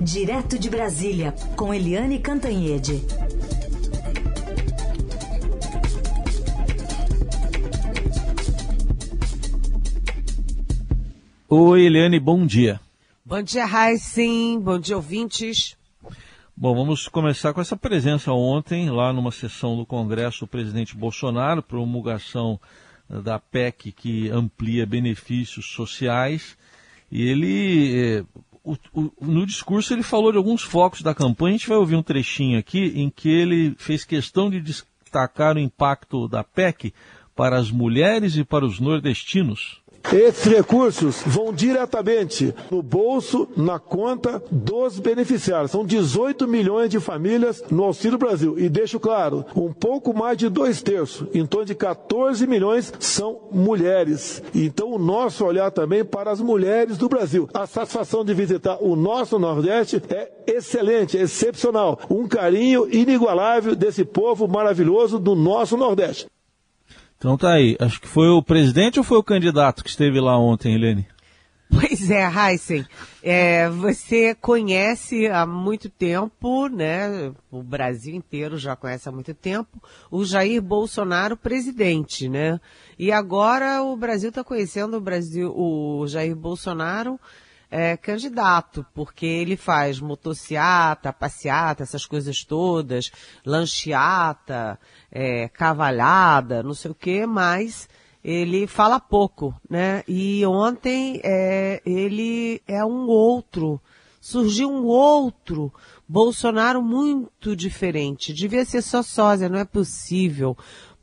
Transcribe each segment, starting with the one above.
Direto de Brasília, com Eliane Cantanhede. Oi, Eliane, bom dia. Bom dia, Raíssen. Bom dia, ouvintes. Bom, vamos começar com essa presença ontem, lá numa sessão do Congresso, do presidente Bolsonaro, promulgação da PEC que amplia benefícios sociais. E ele, eh, o, o, no discurso, ele falou de alguns focos da campanha. A gente vai ouvir um trechinho aqui em que ele fez questão de destacar o impacto da PEC para as mulheres e para os nordestinos. Esses recursos vão diretamente no bolso, na conta dos beneficiários. São 18 milhões de famílias no Auxílio Brasil. E deixo claro, um pouco mais de dois terços, em torno de 14 milhões, são mulheres. Então o nosso olhar também para as mulheres do Brasil. A satisfação de visitar o nosso Nordeste é excelente, é excepcional. Um carinho inigualável desse povo maravilhoso do nosso Nordeste. Então tá aí. Acho que foi o presidente ou foi o candidato que esteve lá ontem, Helene? Pois é, Heisen. É, você conhece há muito tempo, né? O Brasil inteiro já conhece há muito tempo o Jair Bolsonaro presidente, né? E agora o Brasil está conhecendo o Brasil, o Jair Bolsonaro é, candidato, porque ele faz motociata, passeata, essas coisas todas, lancheata, é, cavalhada, não sei o que, mas ele fala pouco, né? E ontem é, ele é um outro, surgiu um outro Bolsonaro muito diferente. Devia ser só sósia, não é possível.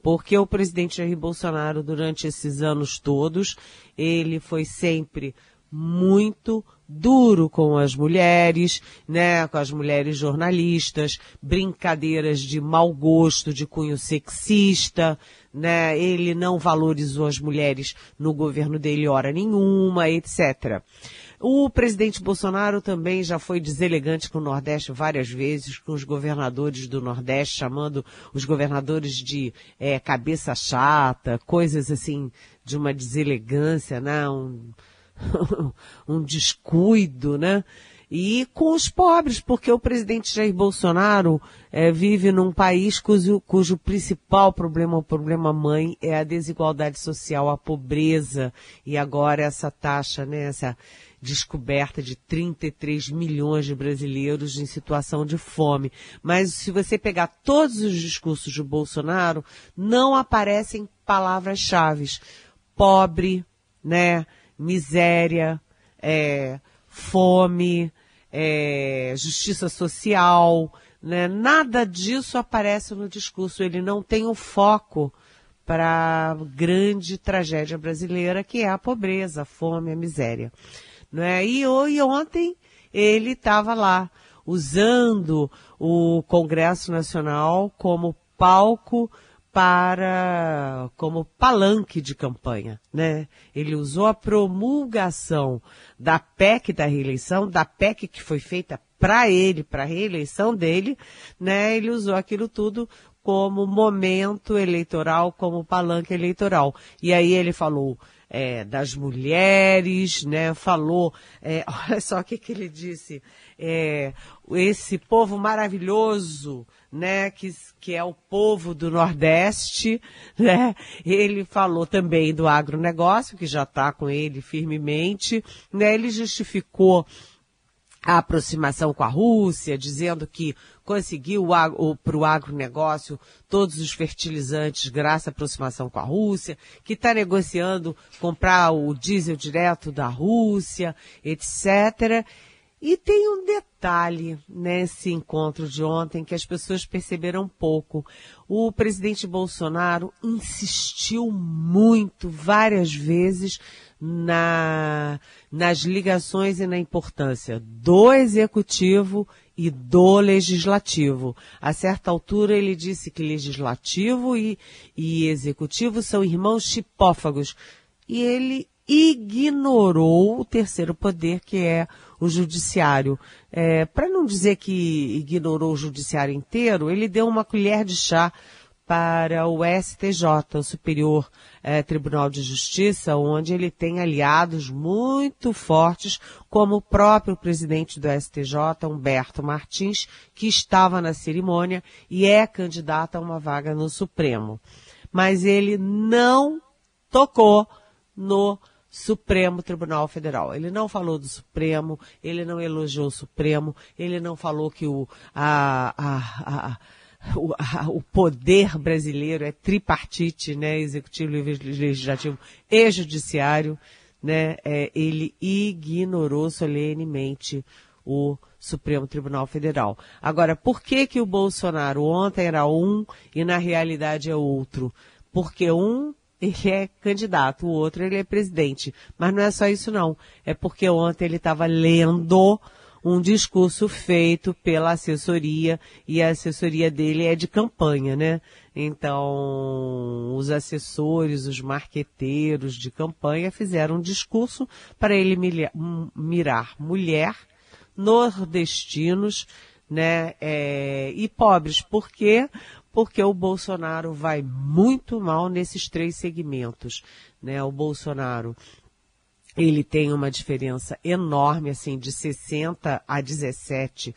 Porque o presidente Jair Bolsonaro, durante esses anos todos, ele foi sempre muito duro com as mulheres, né, com as mulheres jornalistas, brincadeiras de mau gosto, de cunho sexista, né, ele não valorizou as mulheres no governo dele hora nenhuma, etc. O presidente Bolsonaro também já foi deselegante com o Nordeste várias vezes, com os governadores do Nordeste, chamando os governadores de é, cabeça chata, coisas assim de uma deselegância, né? Um, um descuido, né? E com os pobres, porque o presidente Jair Bolsonaro é, vive num país cujo, cujo principal problema, o problema mãe, é a desigualdade social, a pobreza, e agora essa taxa, né, essa descoberta de 33 milhões de brasileiros em situação de fome. Mas se você pegar todos os discursos de Bolsonaro, não aparecem palavras-chave. Pobre, né? Miséria, é, fome, é, justiça social, né? Nada disso aparece no discurso. Ele não tem o foco para a grande tragédia brasileira, que é a pobreza, a fome, a miséria. Não é? E, e ontem ele estava lá, usando o Congresso Nacional como palco para como palanque de campanha, né? Ele usou a promulgação da PEC da reeleição, da PEC que foi feita para ele, para a reeleição dele, né? Ele usou aquilo tudo como momento eleitoral, como palanque eleitoral. E aí ele falou é, das mulheres, né? Falou, é, olha só o que, que ele disse, é, esse povo maravilhoso, né, que, que é o povo do Nordeste, né? Ele falou também do agronegócio, que já está com ele firmemente, né? Ele justificou a aproximação com a Rússia, dizendo que conseguiu para o agronegócio todos os fertilizantes graças à aproximação com a Rússia, que está negociando comprar o diesel direto da Rússia, etc. E tem um detalhe nesse encontro de ontem que as pessoas perceberam pouco. O presidente Bolsonaro insistiu muito, várias vezes, na, nas ligações e na importância do executivo e do legislativo. A certa altura ele disse que legislativo e, e executivo são irmãos chipófagos. E ele ignorou o terceiro poder, que é o judiciário. É, Para não dizer que ignorou o judiciário inteiro, ele deu uma colher de chá para o STJ, o Superior eh, Tribunal de Justiça, onde ele tem aliados muito fortes, como o próprio presidente do STJ, Humberto Martins, que estava na cerimônia e é candidato a uma vaga no Supremo. Mas ele não tocou no Supremo Tribunal Federal. Ele não falou do Supremo, ele não elogiou o Supremo, ele não falou que o, a, a, a o, a, o, poder brasileiro é tripartite, né, executivo, legislativo e judiciário, né, é, ele ignorou solenemente o Supremo Tribunal Federal. Agora, por que que o Bolsonaro ontem era um e na realidade é outro? Porque um ele é candidato, o outro ele é presidente. Mas não é só isso não. É porque ontem ele estava lendo um discurso feito pela assessoria e a assessoria dele é de campanha, né? Então, os assessores, os marqueteiros de campanha fizeram um discurso para ele mirar mulher, nordestinos, né, é, e pobres. Por quê? Porque o Bolsonaro vai muito mal nesses três segmentos, né? O Bolsonaro ele tem uma diferença enorme, assim, de 60 a 17%,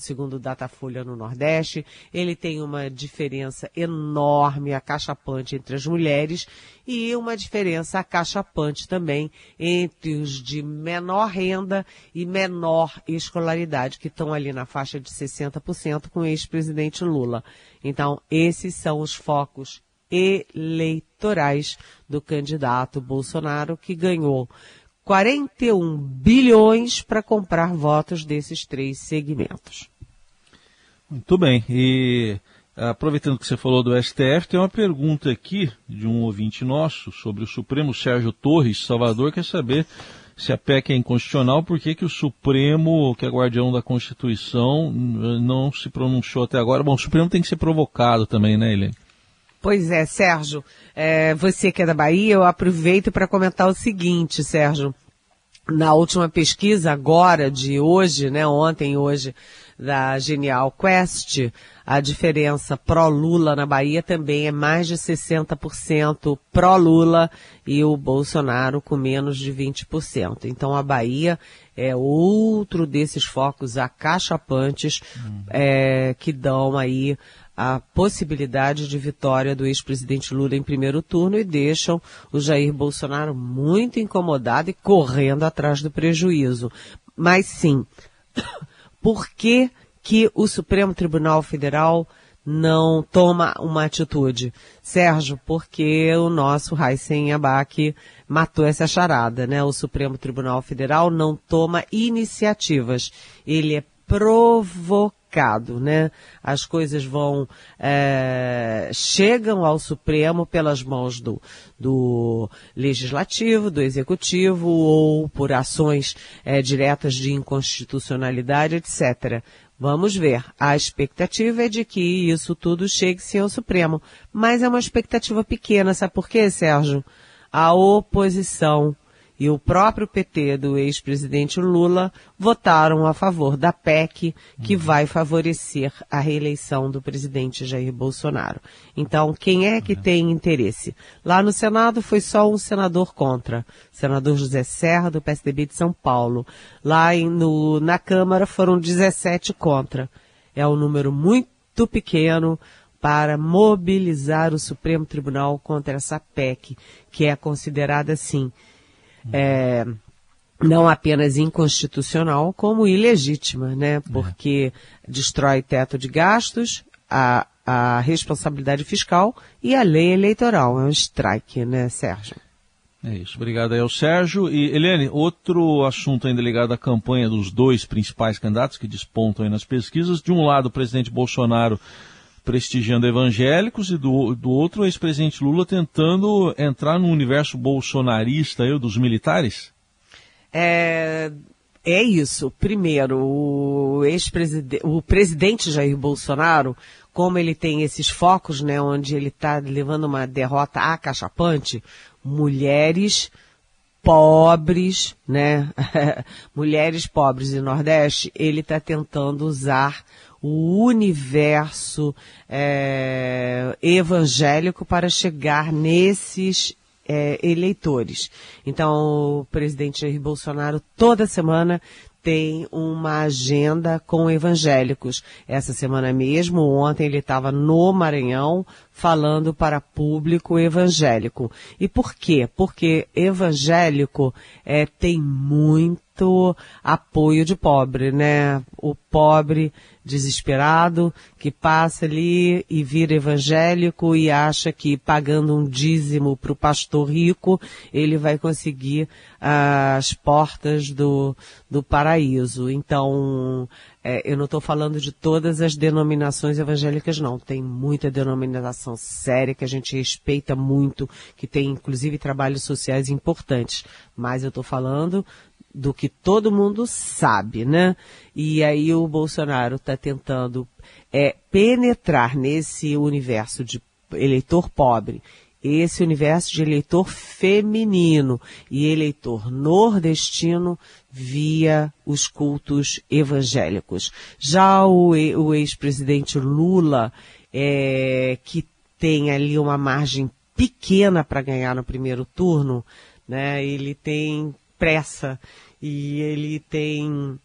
segundo o Datafolha no Nordeste. Ele tem uma diferença enorme, acachapante entre as mulheres e uma diferença acachapante também entre os de menor renda e menor escolaridade, que estão ali na faixa de 60% com o ex-presidente Lula. Então, esses são os focos eleitorais do candidato Bolsonaro, que ganhou 41 bilhões para comprar votos desses três segmentos. Muito bem. E aproveitando que você falou do STF, tem uma pergunta aqui de um ouvinte nosso sobre o Supremo Sérgio Torres, Salvador, quer saber se a PEC é inconstitucional, por que, que o Supremo, que é guardião da Constituição, não se pronunciou até agora? Bom, o Supremo tem que ser provocado também, né, Helene? Pois é, Sérgio, é, você que é da Bahia, eu aproveito para comentar o seguinte, Sérgio. Na última pesquisa agora, de hoje, né, ontem hoje, da Genial Quest, a diferença pró-Lula na Bahia também é mais de 60% pró-Lula e o Bolsonaro com menos de 20%. Então a Bahia é outro desses focos acachapantes uhum. é, que dão aí a possibilidade de vitória do ex-presidente Lula em primeiro turno e deixam o Jair Bolsonaro muito incomodado e correndo atrás do prejuízo. Mas sim, por que, que o Supremo Tribunal Federal não toma uma atitude? Sérgio, porque o nosso Raíssen Abac matou essa charada, né? O Supremo Tribunal Federal não toma iniciativas. Ele é provocado né? As coisas vão, é, chegam ao Supremo pelas mãos do, do Legislativo, do Executivo ou por ações é, diretas de inconstitucionalidade, etc. Vamos ver. A expectativa é de que isso tudo chegue sim ao Supremo. Mas é uma expectativa pequena, sabe por quê, Sérgio? A oposição e o próprio PT do ex-presidente Lula votaram a favor da PEC, que uhum. vai favorecer a reeleição do presidente Jair Bolsonaro. Então, quem é que uhum. tem interesse? Lá no Senado foi só um senador contra, senador José Serra, do PSDB de São Paulo. Lá em, no, na Câmara foram 17 contra. É um número muito pequeno para mobilizar o Supremo Tribunal contra essa PEC, que é considerada, assim, é, não apenas inconstitucional, como ilegítima, né? É. Porque é. destrói teto de gastos, a, a responsabilidade fiscal e a lei eleitoral. É um strike, né, Sérgio? É isso. Obrigado aí ao Sérgio. E, Helene, outro assunto ainda ligado à campanha dos dois principais candidatos que despontam aí nas pesquisas. De um lado, o presidente Bolsonaro prestigiando evangélicos e do, do outro o ex-presidente Lula tentando entrar no universo bolsonarista aí, dos militares? É, é isso. Primeiro, o ex-presidente, o presidente Jair Bolsonaro, como ele tem esses focos, né, onde ele está levando uma derrota acachapante, mulheres pobres, né, mulheres pobres e Nordeste, ele está tentando usar o universo é, evangélico para chegar nesses é, eleitores. Então, o presidente Jair Bolsonaro toda semana tem uma agenda com evangélicos. Essa semana mesmo, ontem ele estava no Maranhão falando para público evangélico. E por quê? Porque evangélico é, tem muito apoio de pobre, né? O pobre desesperado que passa ali e vira evangélico e acha que pagando um dízimo para o pastor rico ele vai conseguir as portas do, do paraíso. Então, é, eu não estou falando de todas as denominações evangélicas, não. Tem muita denominação séria que a gente respeita muito, que tem inclusive trabalhos sociais importantes. Mas eu estou falando do que todo mundo sabe, né? E aí o Bolsonaro está tentando é, penetrar nesse universo de eleitor pobre, esse universo de eleitor feminino e eleitor nordestino via os cultos evangélicos. Já o, o ex-presidente Lula, é, que tem ali uma margem pequena para ganhar no primeiro turno, né? Ele tem pressa. E ele tem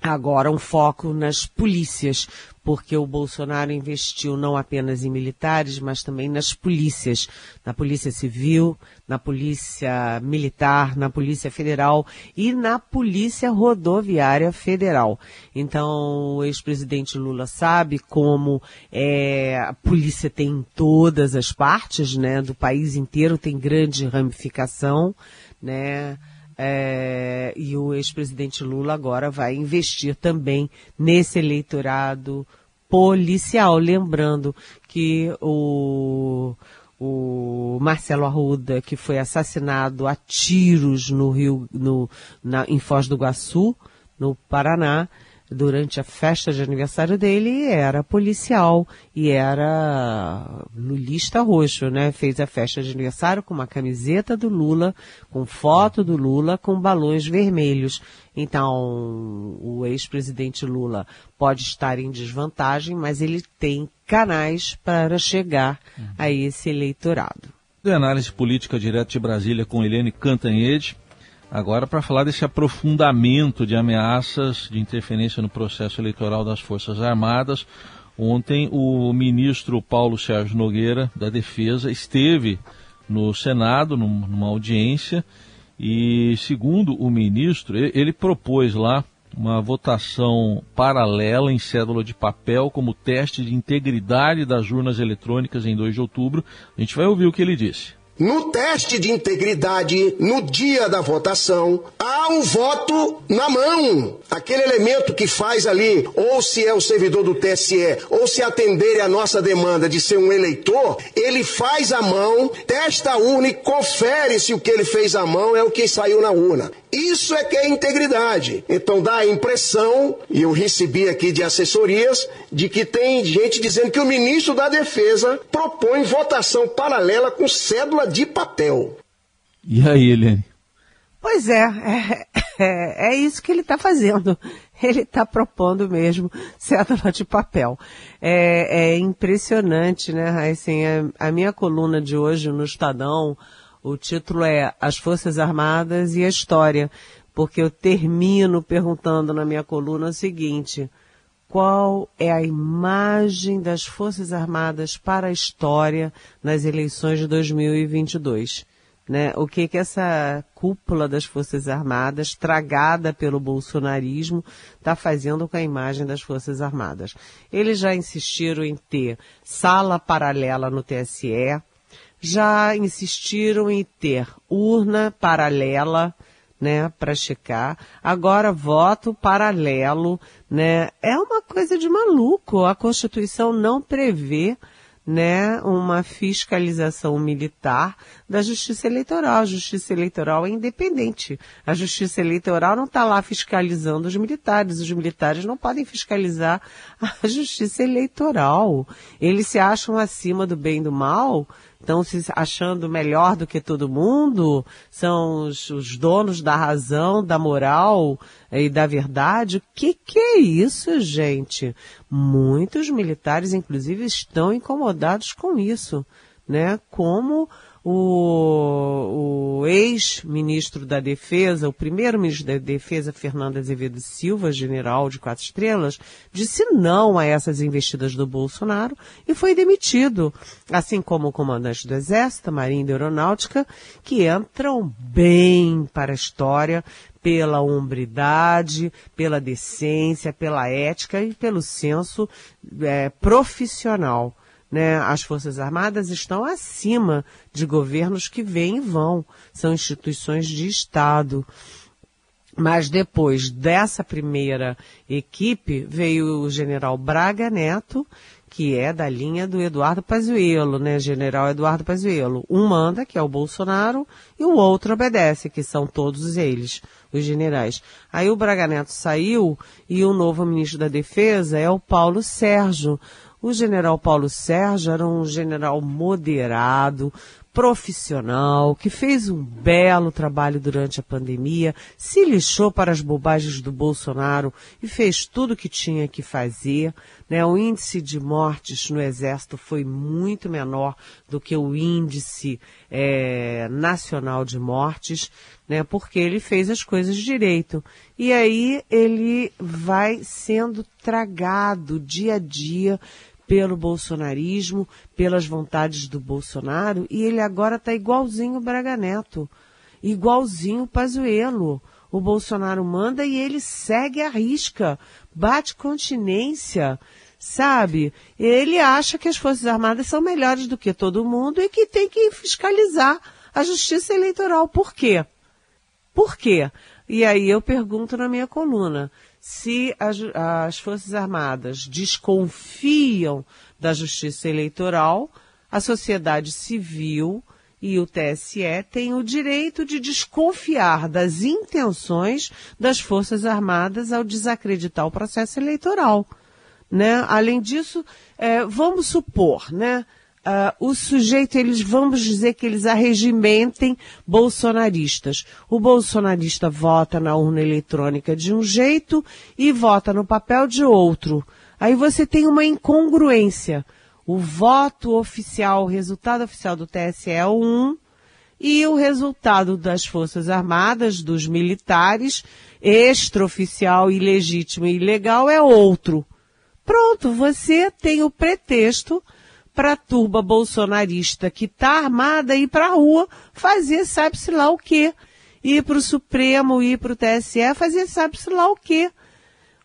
agora um foco nas polícias, porque o Bolsonaro investiu não apenas em militares, mas também nas polícias, na Polícia Civil, na Polícia Militar, na Polícia Federal e na Polícia Rodoviária Federal. Então, o ex-presidente Lula sabe como é, a polícia tem em todas as partes, né, do país inteiro, tem grande ramificação, né, é, e o ex-presidente Lula agora vai investir também nesse eleitorado policial. Lembrando que o, o Marcelo Arruda, que foi assassinado a tiros no Rio, no, na, em Foz do Iguaçu, no Paraná, durante a festa de aniversário dele era policial e era lulista roxo, né? Fez a festa de aniversário com uma camiseta do Lula, com foto do Lula, com balões vermelhos. Então, o ex-presidente Lula pode estar em desvantagem, mas ele tem canais para chegar a esse eleitorado. De análise política direto de Brasília com Helene Cantanhede. Agora, para falar desse aprofundamento de ameaças de interferência no processo eleitoral das Forças Armadas, ontem o ministro Paulo Sérgio Nogueira, da Defesa, esteve no Senado, numa audiência, e, segundo o ministro, ele propôs lá uma votação paralela em cédula de papel como teste de integridade das urnas eletrônicas em 2 de outubro. A gente vai ouvir o que ele disse. No teste de integridade, no dia da votação, há um voto na mão. Aquele elemento que faz ali, ou se é o servidor do TSE, ou se atender a nossa demanda de ser um eleitor, ele faz a mão, testa a urna e confere se o que ele fez à mão é o que saiu na urna. Isso é que é integridade. Então dá a impressão, e eu recebi aqui de assessorias, de que tem gente dizendo que o ministro da Defesa propõe votação paralela com cédula de papel. E aí, Helene? Pois é, é, é, é isso que ele está fazendo. Ele está propondo mesmo cédula de papel. É, é impressionante, né, Assim, a, a minha coluna de hoje no Estadão, o título é As Forças Armadas e a História, porque eu termino perguntando na minha coluna o seguinte, qual é a imagem das Forças Armadas para a história nas eleições de 2022? Né? O que que essa cúpula das Forças Armadas, tragada pelo bolsonarismo, está fazendo com a imagem das Forças Armadas? Eles já insistiram em ter sala paralela no TSE, já insistiram em ter urna paralela, né, para checar. Agora voto paralelo, né? É uma coisa de maluco. A Constituição não prevê, né, uma fiscalização militar da Justiça Eleitoral. A Justiça Eleitoral é independente. A Justiça Eleitoral não está lá fiscalizando os militares. Os militares não podem fiscalizar a Justiça Eleitoral. Eles se acham acima do bem e do mal estão se achando melhor do que todo mundo, são os, os donos da razão, da moral e da verdade. O que, que é isso, gente? Muitos militares, inclusive, estão incomodados com isso, né? Como o, o ex-ministro da Defesa, o primeiro ministro da Defesa, Fernando Azevedo Silva, general de quatro estrelas, disse não a essas investidas do Bolsonaro e foi demitido, assim como o comandante do Exército, Marinha e Aeronáutica, que entram bem para a história pela hombridade, pela decência, pela ética e pelo senso é, profissional né, as Forças Armadas estão acima de governos que vêm e vão. São instituições de Estado. Mas depois dessa primeira equipe veio o general Braga Neto, que é da linha do Eduardo Pazuello, né, general Eduardo Pazuello. Um manda, que é o Bolsonaro, e o outro obedece, que são todos eles, os generais. Aí o Braga Neto saiu e o novo ministro da Defesa é o Paulo Sérgio. O general Paulo Sérgio era um general moderado, profissional, que fez um belo trabalho durante a pandemia, se lixou para as bobagens do Bolsonaro e fez tudo o que tinha que fazer. Né? O índice de mortes no Exército foi muito menor do que o índice é, nacional de mortes, né? porque ele fez as coisas direito. E aí ele vai sendo tragado dia a dia pelo bolsonarismo, pelas vontades do Bolsonaro, e ele agora está igualzinho o Braga Neto, igualzinho o Pazuello. O Bolsonaro manda e ele segue a risca, bate continência, sabe? Ele acha que as Forças Armadas são melhores do que todo mundo e que tem que fiscalizar a justiça eleitoral. Por quê? Por quê? E aí eu pergunto na minha coluna, se as, as Forças Armadas desconfiam da justiça eleitoral, a sociedade civil e o TSE têm o direito de desconfiar das intenções das Forças Armadas ao desacreditar o processo eleitoral. Né? Além disso, é, vamos supor, né? Uh, o sujeito, eles vamos dizer que eles arregimentem bolsonaristas. O bolsonarista vota na urna eletrônica de um jeito e vota no papel de outro. Aí você tem uma incongruência. O voto oficial, o resultado oficial do TSE é um, e o resultado das Forças Armadas, dos militares, extraoficial, ilegítimo e ilegal é outro. Pronto, você tem o pretexto para a turba bolsonarista que está armada ir para a rua fazer sabe-se lá o quê. Ir para o Supremo, ir para o TSE, fazer sabe-se lá o quê.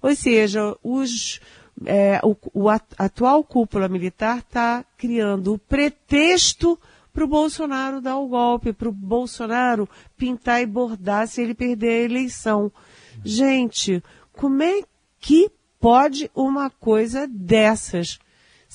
Ou seja, os, é, o, o atual cúpula militar está criando o pretexto para o Bolsonaro dar o golpe, para o Bolsonaro pintar e bordar se ele perder a eleição. Gente, como é que pode uma coisa dessas?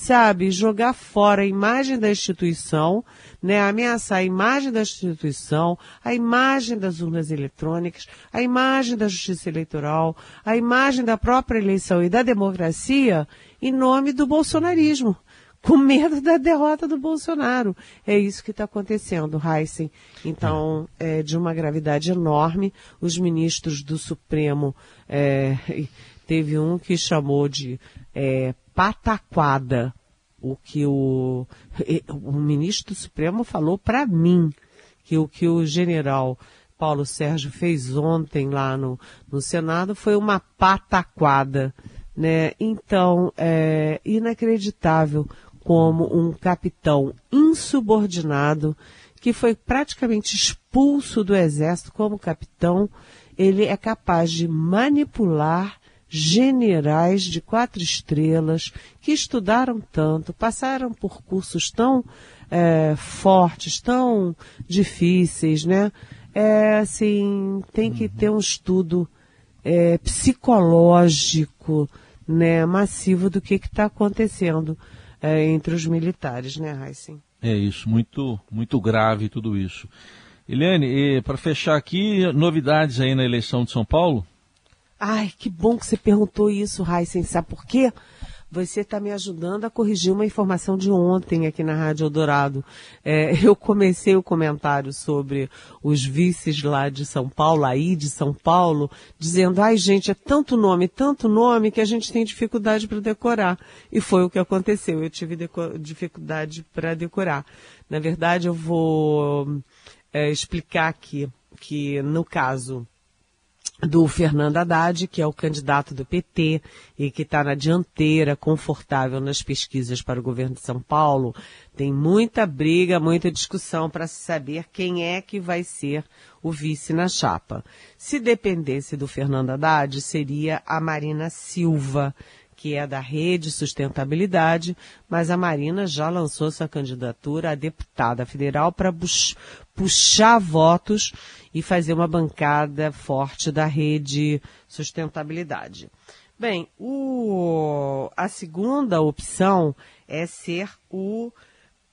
Sabe, jogar fora a imagem da instituição, né, ameaçar a imagem da instituição, a imagem das urnas eletrônicas, a imagem da justiça eleitoral, a imagem da própria eleição e da democracia em nome do bolsonarismo. Com medo da derrota do Bolsonaro. É isso que está acontecendo, Heisen. Então, é de uma gravidade enorme. Os ministros do Supremo, é, teve um que chamou de é, pataquada o que o, o ministro do Supremo falou para mim, que o que o general Paulo Sérgio fez ontem lá no, no Senado foi uma pataquada, né? Então, é inacreditável como um capitão insubordinado que foi praticamente expulso do exército como capitão, ele é capaz de manipular generais de quatro estrelas que estudaram tanto, passaram por cursos tão é, fortes, tão difíceis, né? É, assim, tem que ter um estudo é, psicológico, né, massivo do que está acontecendo é, entre os militares, né, Heisen? É isso, muito, muito grave tudo isso. Eliane, para fechar aqui, novidades aí na eleição de São Paulo? Ai, que bom que você perguntou isso, Heisen. Sabe por quê? você está me ajudando a corrigir uma informação de ontem aqui na Rádio Eldorado. É, eu comecei o comentário sobre os vices lá de São Paulo, aí de São Paulo, dizendo, ai gente, é tanto nome, tanto nome que a gente tem dificuldade para decorar. E foi o que aconteceu, eu tive dificuldade para decorar. Na verdade, eu vou é, explicar aqui que, no caso do Fernando Haddad, que é o candidato do PT e que está na dianteira, confortável nas pesquisas para o governo de São Paulo, tem muita briga, muita discussão para se saber quem é que vai ser o vice na chapa. Se dependesse do Fernando Haddad, seria a Marina Silva, que é da Rede Sustentabilidade, mas a Marina já lançou sua candidatura a deputada federal para puxar votos e fazer uma bancada forte da Rede Sustentabilidade. Bem, o, a segunda opção é ser o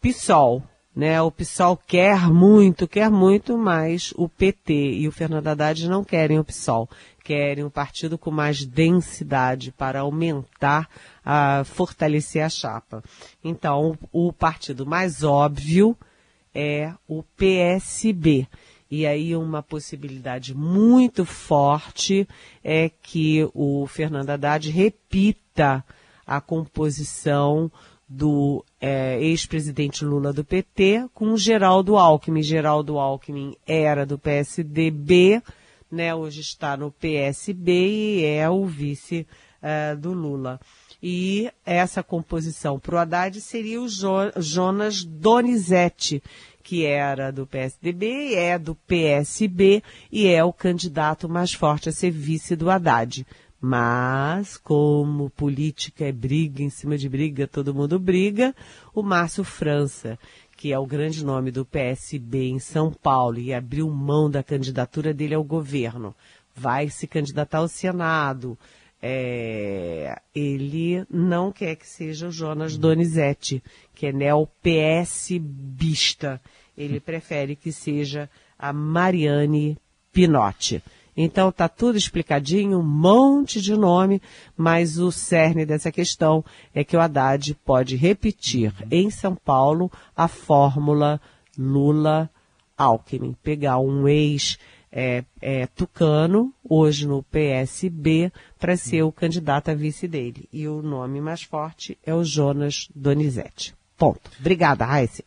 PSOL, né? O PSOL quer muito, quer muito, mas o PT e o Fernando Haddad não querem o PSOL querem um partido com mais densidade para aumentar, a fortalecer a chapa. Então, o, o partido mais óbvio é o PSB. E aí uma possibilidade muito forte é que o Fernando Haddad repita a composição do é, ex-presidente Lula do PT com Geraldo Alckmin. Geraldo Alckmin era do PSDB, né, hoje está no PSB e é o vice uh, do Lula. E essa composição para o Haddad seria o jo Jonas Donizete, que era do PSDB, é do PSB e é o candidato mais forte a ser vice do Haddad. Mas, como política é briga em cima de briga, todo mundo briga, o Márcio França, que é o grande nome do PSB em São Paulo e abriu mão da candidatura dele ao governo, vai se candidatar ao Senado. É, ele não quer que seja o Jonas Donizete, que é neo-PSBista. Ele prefere que seja a Mariane Pinotti. Então tá tudo explicadinho, um monte de nome, mas o cerne dessa questão é que o Haddad pode repetir em São Paulo a fórmula Lula-Alckmin. Pegar um ex é, é, tucano, hoje no PSB, para ser o candidato a vice dele. E o nome mais forte é o Jonas Donizete. Ponto. Obrigada, Raíssa.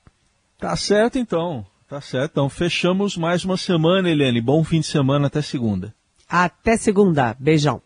Tá certo então. Tá certo. Então fechamos mais uma semana, Eliane. Bom fim de semana até segunda. Até segunda. Beijão.